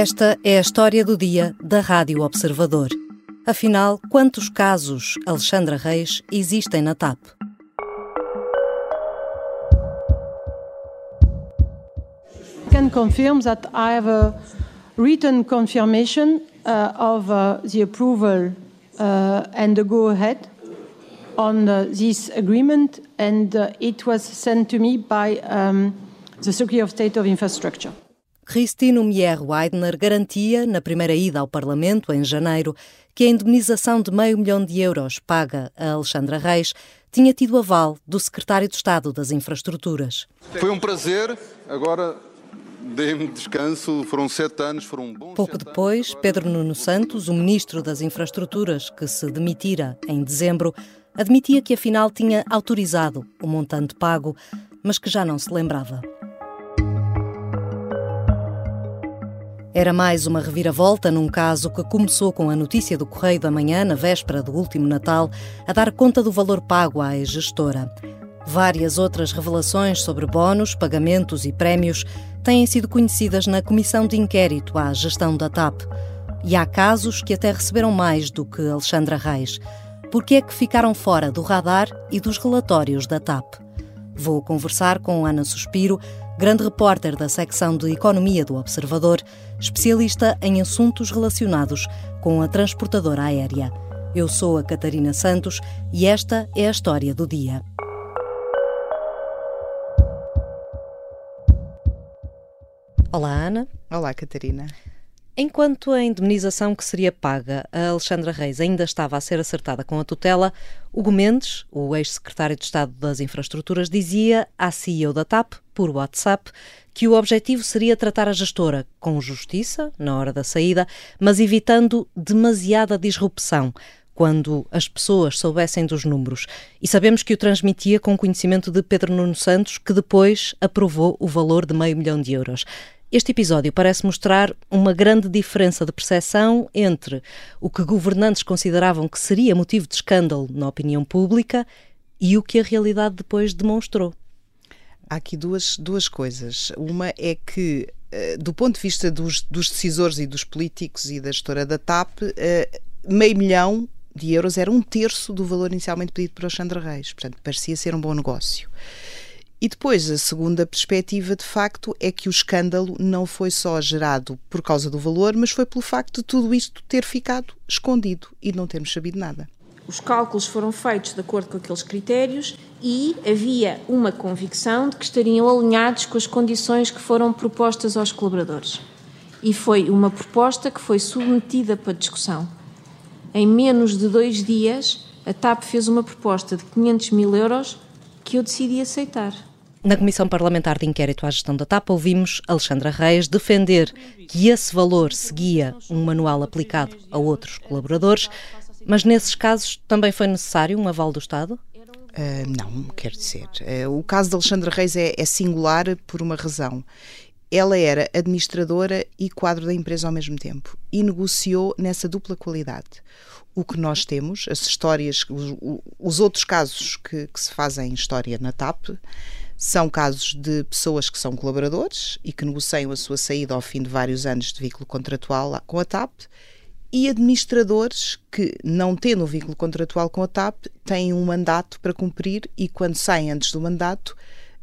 Esta é a história do dia da Rádio Observador. Afinal, quantos casos Alexandra Reis existem na TAP? can confirm that I have a written confirmation uh, of uh, the approval uh, and the go ahead on uh, this agreement, and uh, it was sent to me by um, the Secretary of State of Infrastructure. Cristino Mier Weidner garantia, na primeira ida ao Parlamento, em janeiro, que a indemnização de meio milhão de euros paga a Alexandra Reis tinha tido aval do Secretário de Estado das Infraestruturas. Foi um prazer, agora dei-me descanso, foram sete anos, foram bons Pouco depois, Pedro Nuno Santos, o Ministro das Infraestruturas, que se demitira em dezembro, admitia que afinal tinha autorizado o montante pago, mas que já não se lembrava. Era mais uma reviravolta num caso que começou com a notícia do Correio da Manhã, na véspera do último Natal, a dar conta do valor pago à ex-gestora. Várias outras revelações sobre bónus, pagamentos e prémios têm sido conhecidas na Comissão de Inquérito à Gestão da TAP. E há casos que até receberam mais do que Alexandra Reis. Por que é que ficaram fora do radar e dos relatórios da TAP? Vou conversar com Ana Suspiro, grande repórter da secção de Economia do Observador, especialista em assuntos relacionados com a transportadora aérea. Eu sou a Catarina Santos e esta é a história do dia. Olá, Ana. Olá, Catarina. Enquanto a indemnização que seria paga a Alexandra Reis ainda estava a ser acertada com a tutela, Hugo Mendes, o ex-secretário de Estado das Infraestruturas, dizia à CEO da TAP, por WhatsApp, que o objetivo seria tratar a gestora com justiça, na hora da saída, mas evitando demasiada disrupção, quando as pessoas soubessem dos números. E sabemos que o transmitia com conhecimento de Pedro Nuno Santos, que depois aprovou o valor de meio milhão de euros. Este episódio parece mostrar uma grande diferença de percepção entre o que governantes consideravam que seria motivo de escândalo na opinião pública e o que a realidade depois demonstrou. Há aqui duas, duas coisas. Uma é que, eh, do ponto de vista dos, dos decisores e dos políticos e da gestora da TAP, eh, meio milhão de euros era um terço do valor inicialmente pedido por Alexandre Reis. Portanto, parecia ser um bom negócio. E depois, a segunda perspectiva, de facto, é que o escândalo não foi só gerado por causa do valor, mas foi pelo facto de tudo isto ter ficado escondido e não termos sabido nada. Os cálculos foram feitos de acordo com aqueles critérios e havia uma convicção de que estariam alinhados com as condições que foram propostas aos colaboradores. E foi uma proposta que foi submetida para discussão. Em menos de dois dias, a TAP fez uma proposta de 500 mil euros que eu decidi aceitar. Na Comissão Parlamentar de Inquérito à Gestão da TAP, ouvimos Alexandra Reis defender que esse valor seguia um manual aplicado a outros colaboradores, mas nesses casos também foi necessário um aval do Estado? Uh, não, quer dizer. Uh, o caso de Alexandra Reis é, é singular por uma razão ela era administradora e quadro da empresa ao mesmo tempo e negociou nessa dupla qualidade. O que nós temos, as histórias, os, os outros casos que, que, se fazem história na TAP, são casos de pessoas que são colaboradores e que negociam a sua saída ao fim de vários anos de vínculo contratual com a TAP e administradores que, não tendo um vínculo contratual com a TAP, têm um mandato para cumprir e, quando saem antes do mandato,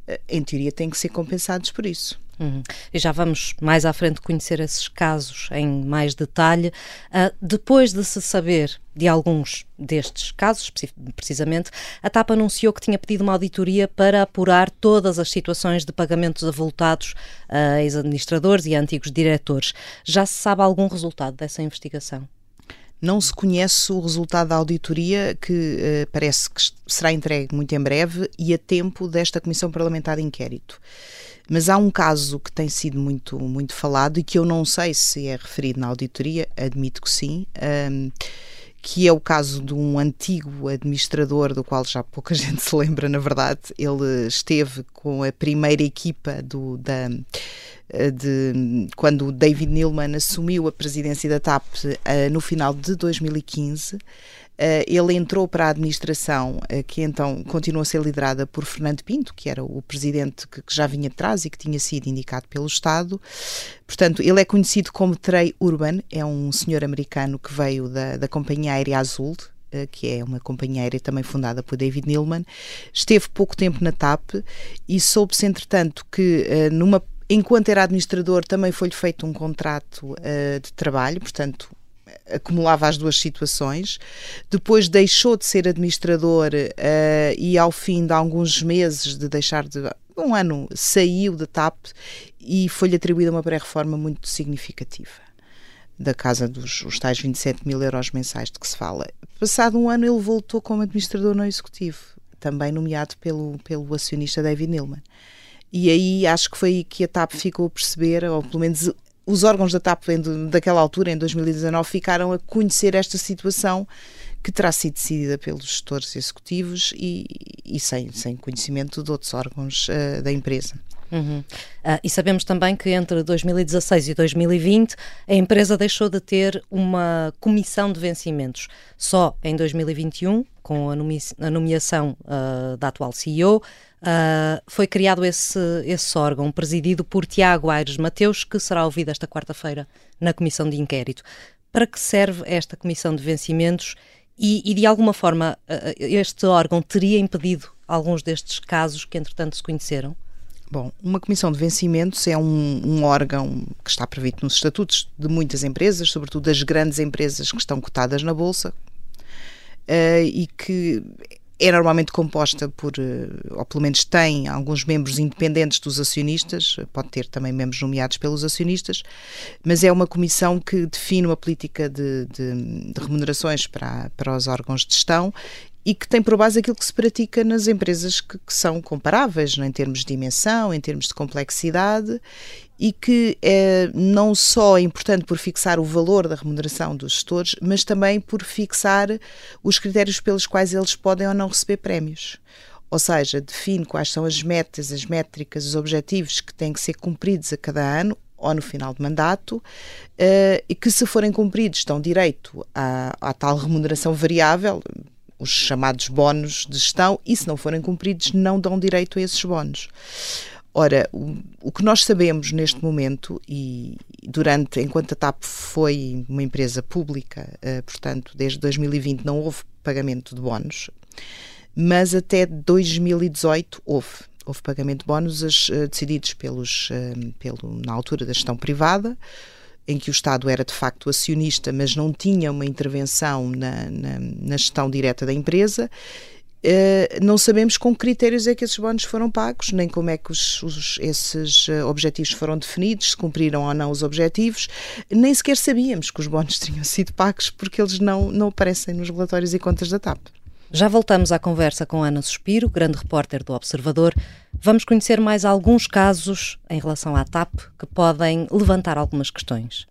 eh, em teoria, têm que ser compensados por isso. Uhum. E já vamos mais à frente conhecer esses casos em mais detalhe. Uh, depois de se saber de alguns destes casos, precisamente, a TAP anunciou que tinha pedido uma auditoria para apurar todas as situações de pagamentos avultados a ex-administradores e a antigos diretores. Já se sabe algum resultado dessa investigação? Não se conhece o resultado da auditoria, que uh, parece que será entregue muito em breve e a tempo desta Comissão Parlamentar de Inquérito. Mas há um caso que tem sido muito, muito falado e que eu não sei se é referido na auditoria, admito que sim. Um, que é o caso de um antigo administrador, do qual já pouca gente se lembra, na verdade. Ele esteve com a primeira equipa do, da, de, quando David Neilman assumiu a presidência da TAP uh, no final de 2015. Uh, ele entrou para a administração, uh, que então continua a ser liderada por Fernando Pinto, que era o presidente que, que, já vinha atrás e que tinha sido indicado pelo Estado. Portanto, ele é conhecido como Trey Urban, é um senhor americano que veio da, da Companhia Aérea Azul, que é uma companhia aérea também fundada por David Neilman. Esteve pouco tempo na TAP e soube-se, entretanto, que numa enquanto era administrador, também foi-lhe feito um contrato uh, de trabalho, portanto, acumulava as duas situações. Depois deixou de ser administrador uh, e, ao fim de alguns meses de deixar de. Um ano saiu da TAP e foi-lhe atribuída uma pré-reforma muito significativa da casa dos os tais 27 mil euros mensais de que se fala. Passado um ano, ele voltou como administrador não executivo, também nomeado pelo, pelo acionista David Neilman. E aí acho que foi aí que a TAP ficou a perceber, ou pelo menos os órgãos da TAP daquela altura, em 2019, ficaram a conhecer esta situação que terá sido decidida pelos gestores executivos e, e sem, sem conhecimento de outros órgãos uh, da empresa. Uhum. Uh, e sabemos também que entre 2016 e 2020 a empresa deixou de ter uma comissão de vencimentos. Só em 2021, com a, nomeação uh, da atual CEO, Uh, foi criado esse, esse órgão, presidido por Tiago Aires Mateus, que será ouvido esta quarta-feira na comissão de inquérito. Para que serve esta comissão de vencimentos e, e de alguma forma, uh, este órgão teria impedido alguns destes casos que, entretanto, se conheceram? Bom, uma comissão de vencimentos é um, um, órgão que está previsto nos estatutos de muitas empresas, sobretudo das grandes empresas que estão cotadas na Bolsa, uh, e que é normalmente composta por, eh, ou pelo menos tem alguns membros independentes dos acionistas, pode ter também membros nomeados pelos acionistas, mas é uma comissão que define uma política de, de, de remunerações para, para os órgãos de gestão e que tem por base aquilo que se pratica nas empresas que, que são comparáveis em termos de dimensão, em termos de complexidade e que é não só importante por fixar o valor da remuneração dos gestores, mas também por fixar os critérios pelos quais eles podem ou não receber prémios. Ou seja, define quais são as metas, as métricas, os objetivos que têm que ser cumpridos a cada ano ou no final de mandato, uh, e que, se forem cumpridos, dão direito à, à tal remuneração variável, os chamados bónus de gestão, e se não forem cumpridos, não dão direito a esses bónus. Ora, o, o, que nós sabemos neste momento, e durante, enquanto a TAP foi uma empresa pública, uh, portanto, desde 2020 não houve pagamento de bónus, mas até 2018 houve. Houve pagamento de bónus uh, decididos pelos, uh, pelo, na altura da gestão privada, em que o Estado era de facto acionista, mas não tinha uma intervenção na, na, na gestão direta da empresa. Uh, não sabemos com que critérios é que esses bónus foram pagos, nem como é que os, os, esses uh, objetivos foram definidos, se cumpriram ou não os objetivos, nem sequer sabíamos que os bónus tinham sido pagos porque eles não, não aparecem nos relatórios e contas da TAP. Já voltamos à conversa com Ana Suspiro, grande repórter do Observador. Vamos conhecer mais alguns casos em relação à TAP que podem levantar algumas questões.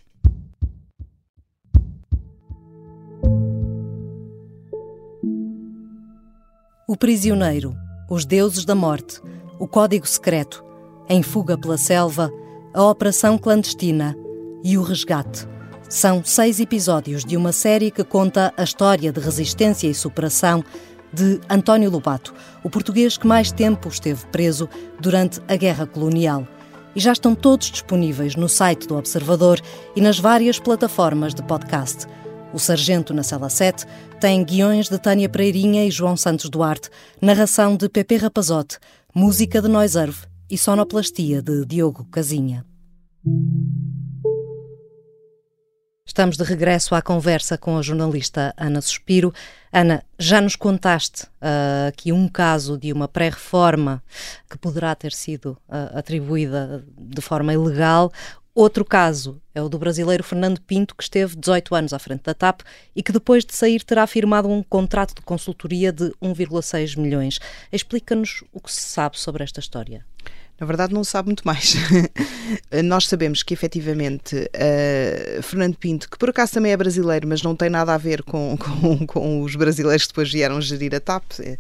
O Prisioneiro, Os Deuses da Morte, O Código Secreto, Em Fuga pela Selva, A Operação Clandestina e O Resgate. São seis episódios de uma série que conta a história de resistência e superação de António Lobato, o português que mais tempo esteve preso durante a Guerra Colonial. E já estão todos disponíveis no site do Observador e nas várias plataformas de podcast. O Sargento na Cela 7 tem guiões de Tânia Pereirinha e João Santos Duarte, narração de Pepe Rapazote, música de Noiserve e sonoplastia de Diogo Casinha. Estamos de regresso à conversa com a jornalista Ana Suspiro. Ana, já nos contaste uh, aqui um caso de uma pré-reforma que poderá ter sido uh, atribuída de forma ilegal. Outro caso é o do brasileiro Fernando Pinto, que esteve 18 anos à frente da TAP e que depois de sair terá firmado um contrato de consultoria de 1,6 milhões. Explica-nos o que se sabe sobre esta história. Na verdade, não sabe muito mais. Nós sabemos que, efetivamente, uh, Fernando Pinto, que por acaso também é brasileiro, mas não tem nada a ver com, com, com, os brasileiros que depois vieram gerir a TAP, eh,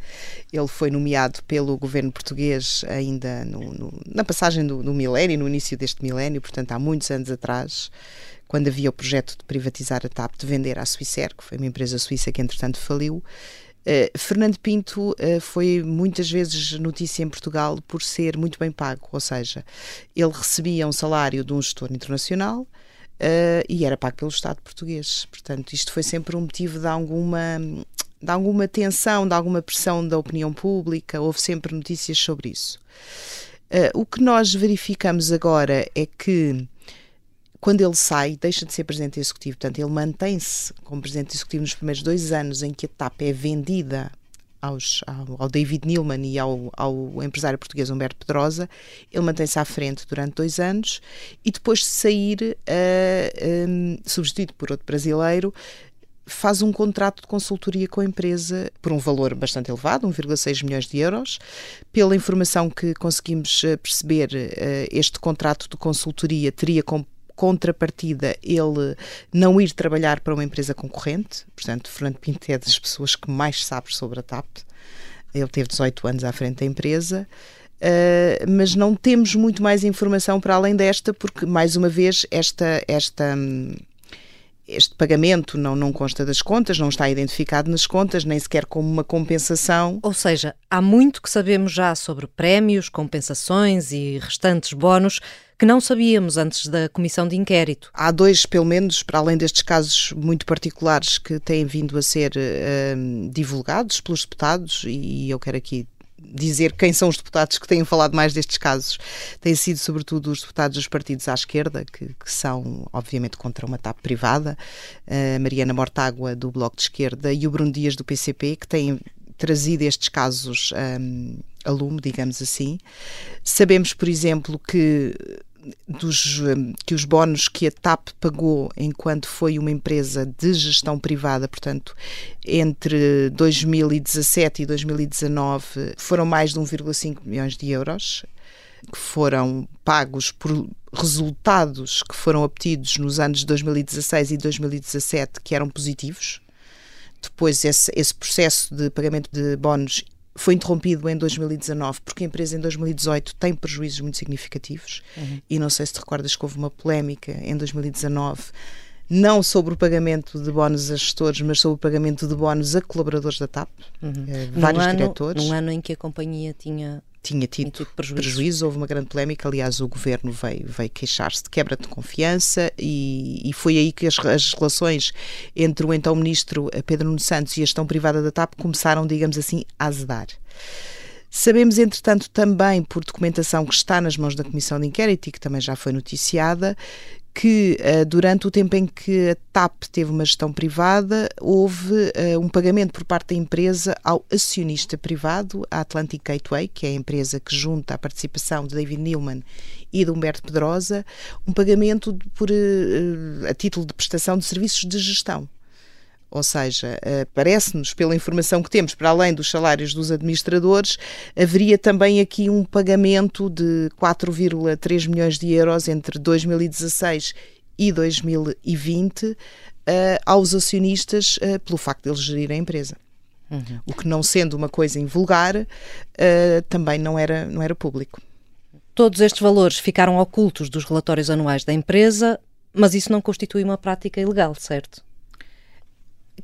ele foi nomeado pelo governo português ainda no, no, na passagem do, do milénio, no início deste milénio, portanto, há muitos anos atrás quando havia o projeto de privatizar a TAP, de vender à Swissair, que foi uma empresa suíça que entretanto faliu, Uh, Fernando Pinto uh, foi muitas vezes notícia em Portugal por ser muito bem pago, ou seja, ele recebia um salário de um gestor internacional uh, e era pago pelo Estado português. Portanto, isto foi sempre um motivo de alguma, de alguma tensão, de alguma pressão da opinião pública, houve sempre notícias sobre isso. o que nós verificamos agora é que quando ele sai, deixa de ser presidente executivo. Portanto, ele mantém-se como presidente executivo nos primeiros dois anos em que a TAP é vendida aos, ao, ao, David Nilman e ao, ao, empresário português Humberto Pedrosa. Ele mantém-se à frente durante dois anos e depois de sair, uh, um, substituído por outro brasileiro, faz um contrato de consultoria com a empresa por um valor bastante elevado, 1,6 milhões de euros. Pela informação que conseguimos eh, perceber, uh, este contrato de consultoria teria como contrapartida ele não ir trabalhar para uma empresa concorrente. Portanto, Fernando Pinto é das pessoas que mais sabe sobre a TAP. Ele teve 18 anos à frente da empresa. Uh, mas não temos muito mais informação para além desta, porque, mais uma vez, esta, esta, este pagamento não, não consta das contas, não está identificado nas contas, nem sequer como uma compensação. Ou seja, há muito que sabemos já sobre prémios, compensações e restantes bónus que não sabíamos antes da comissão de inquérito. Há dois, pelo menos, para além destes casos muito particulares que têm vindo a ser uh, divulgados pelos deputados, e eu quero aqui dizer quem são os deputados que têm falado mais destes casos. Têm sido, sobretudo, os deputados dos partidos à esquerda, que, que são, obviamente, contra uma TAP privada, a Mariana Mortágua, do Bloco de Esquerda, e o Bruno Dias, do PCP, que têm trazido estes casos um, a lume, digamos assim. Sabemos, por exemplo, que dos, que os bónus que a TAP pagou enquanto foi uma empresa de gestão privada, portanto, entre 2017 e 2019, foram mais de 1,5 milhões de euros que foram pagos por resultados que foram obtidos nos anos de 2016 e 2017 que eram positivos. Depois esse, esse processo de pagamento de bónus foi interrompido em 2019 porque a empresa em 2018 tem prejuízos muito significativos uhum. e não sei se te recordas que houve uma polémica em 2019 não sobre o pagamento de bónus a gestores, mas sobre o pagamento de bónus a colaboradores da TAP, uhum. eh, vários num ano, diretores. Num ano em que a companhia tinha tinha tido, tido prejuízo. prejuízo. houve uma grande polémica. Aliás, o governo veio, veio queixar-se de quebra de confiança e, e foi aí que as, as, relações entre o então ministro Pedro Nuno Santos e a gestão privada da TAP começaram, digamos assim, a azedar. Sabemos, entretanto, também por documentação que está nas mãos da Comissão de Inquérito e que também já foi noticiada, que uh, durante o tempo em que a TAP teve uma gestão privada, houve uh, um pagamento por parte da empresa ao acionista privado, a Atlantic Gateway, que é a empresa que junta a participação de David Newman e de Humberto Pedrosa, um pagamento por, uh, a título de prestação de serviços de gestão. Ou seja, uh, parece-nos, pela informação que temos, para além dos salários dos administradores, haveria também aqui um pagamento de 4,3 milhões de euros entre 2016 e 2020 uh, eh, aos acionistas uh, pelo facto de eles gerirem a empresa. Uhum. O que não sendo uma coisa invulgar, também não era, não era público. Todos estes valores ficaram ocultos dos relatórios anuais da empresa, mas isso não constitui uma prática ilegal, certo?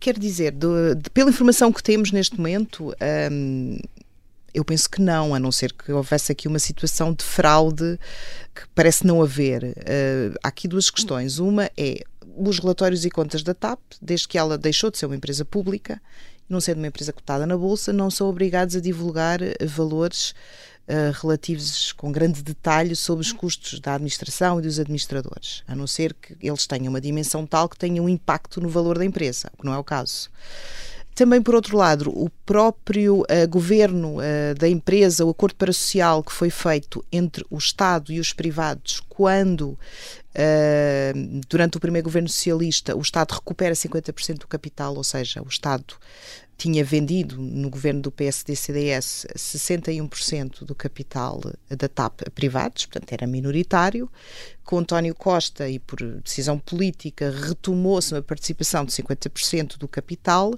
Quer dizer, de, de, pela informação que temos neste momento, um, eu penso que não, a não ser que houvesse aqui uma situação de fraude que parece não haver. Uh, há aqui duas questões. Uma é os relatórios e contas da TAP, desde que ela deixou de ser uma empresa pública, não sendo uma empresa cotada na Bolsa, não são obrigados a divulgar valores uh, relativos com grande detalhe sobre os custos da administração e dos administradores, a não ser que eles tenham uma dimensão tal que tenha um impacto no valor da empresa, o que não é o caso. Também, por outro lado, o próprio uh, governo uh, da empresa, o acordo parasocial que foi feito entre o Estado e os privados, quando, uh, durante o primeiro governo socialista, o Estado recupera 50% do capital, ou seja, o Estado tinha vendido no governo do PSD-CDS 61% do capital da TAP a privados, portanto era minoritário. Com António Costa e por decisão política retomou-se uma participação de 50% do capital,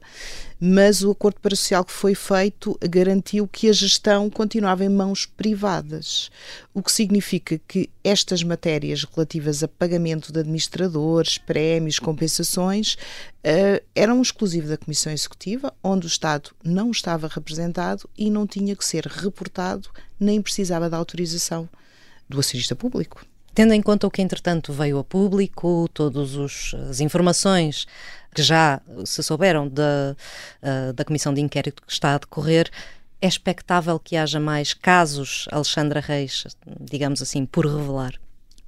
mas o acordo parasocial que foi feito garantiu que a gestão continuava em mãos privadas, o que significa que estas matérias relativas a pagamento de administradores, prémios, compensações, uh, eram exclusivas da Comissão Executiva, onde o Estado não estava representado e não tinha que ser reportado, nem precisava da autorização do acionista público. Tendo em conta o que, entretanto, veio a público, todas as informações que já se souberam da, uh, da comissão de inquérito que está a decorrer, é expectável que haja mais casos, Alexandra Reis, digamos assim, por revelar?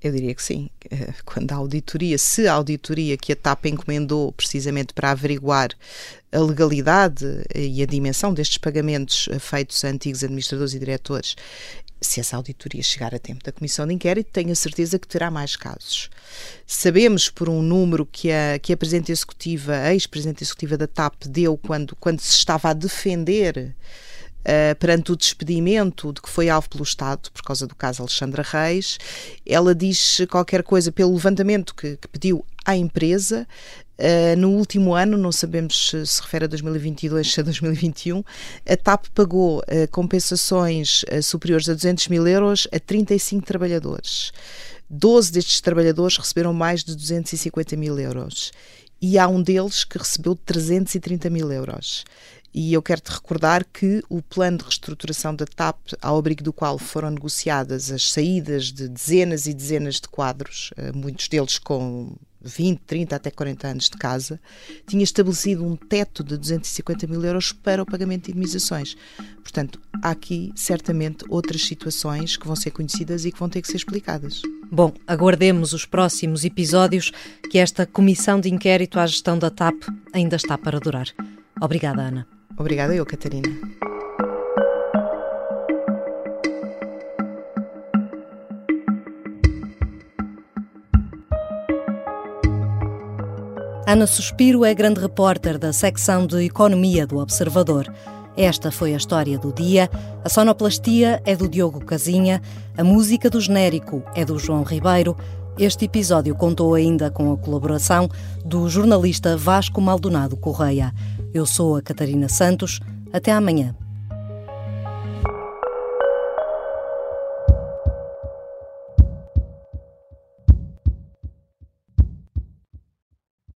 Eu diria que sim. Eh, quando a auditoria, se a auditoria que a TAP encomendou precisamente para averiguar a legalidade e a dimensão destes pagamentos feitos a antigos administradores e diretores, se essa auditoria chegar a tempo da comissão de inquérito, tenho a certeza que terá mais casos. Sabemos por um número que a, que a Presidente Executiva, a ex-Presidente Executiva da TAP, deu quando, quando se estava a defender uh, perante o despedimento de que foi alvo pelo Estado, por causa do caso Alexandra Reis. Ela diz qualquer coisa pelo levantamento que, que pediu à empresa. Uh, no último ano, não sabemos se se refere a 2022 ou a 2021, a TAP pagou uh, compensações uh, superiores a 200 mil euros a 35 trabalhadores. 12 destes trabalhadores receberam mais de 250 mil euros e há um deles que recebeu 330 mil euros. E eu quero te recordar que o plano de reestruturação da TAP, ao abrigo do qual foram negociadas as saídas de dezenas e dezenas de quadros, muitos deles com 20, 30 até 40 anos de casa, tinha estabelecido um teto de 250 mil euros para o pagamento de indemnizações. Portanto, há aqui certamente outras situações que vão ser conhecidas e que vão ter que ser explicadas. Bom, aguardemos os próximos episódios que esta comissão de inquérito à gestão da TAP ainda está para durar. Obrigada, Ana. Obrigada eu, Catarina. Ana Suspiro é grande repórter da secção de Economia do Observador. Esta foi a história do dia. A sonoplastia é do Diogo Casinha, a música do genérico é do João Ribeiro. Este episódio contou ainda com a colaboração do jornalista Vasco Maldonado Correia. Eu sou a Catarina Santos. Até amanhã.